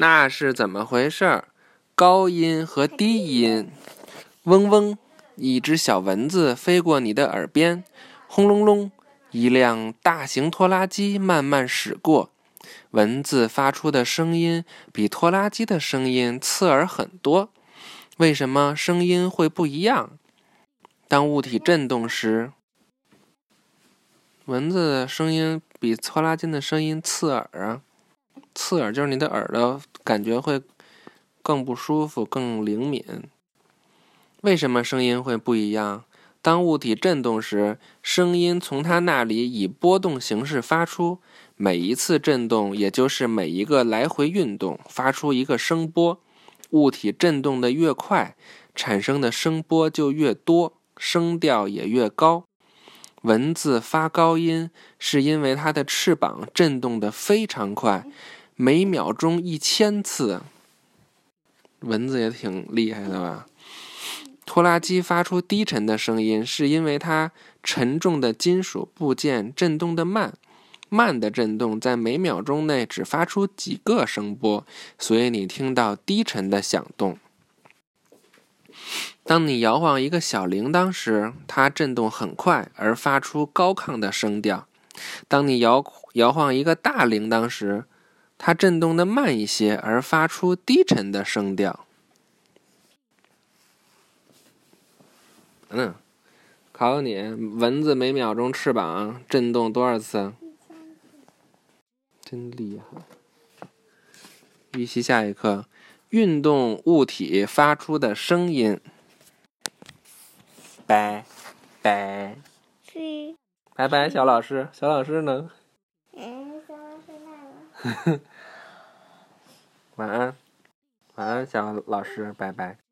那是怎么回事儿？高音和低音，嗡嗡，一只小蚊子飞过你的耳边，轰隆隆，一辆大型拖拉机慢慢驶过。蚊子发出的声音比拖拉机的声音刺耳很多。为什么声音会不一样？当物体振动时，蚊子的声音比拖拉机的声音刺耳啊！刺耳就是你的耳朵感觉会。更不舒服，更灵敏。为什么声音会不一样？当物体振动时，声音从它那里以波动形式发出。每一次振动，也就是每一个来回运动，发出一个声波。物体振动的越快，产生的声波就越多，声调也越高。蚊子发高音，是因为它的翅膀振动得非常快，每秒钟一千次。蚊子也挺厉害的吧？拖拉机发出低沉的声音，是因为它沉重的金属部件振动的慢，慢的振动在每秒钟内只发出几个声波，所以你听到低沉的响动。当你摇晃一个小铃铛时，它振动很快而发出高亢的声调；当你摇摇晃一个大铃铛时，它振动的慢一些，而发出低沉的声调。嗯，考考你，蚊子每秒钟翅膀振动多少次？真厉害！预习下一课，运动物体发出的声音。拜拜。拜拜，小老师。小老师呢？晚安，晚安，小老师，拜拜。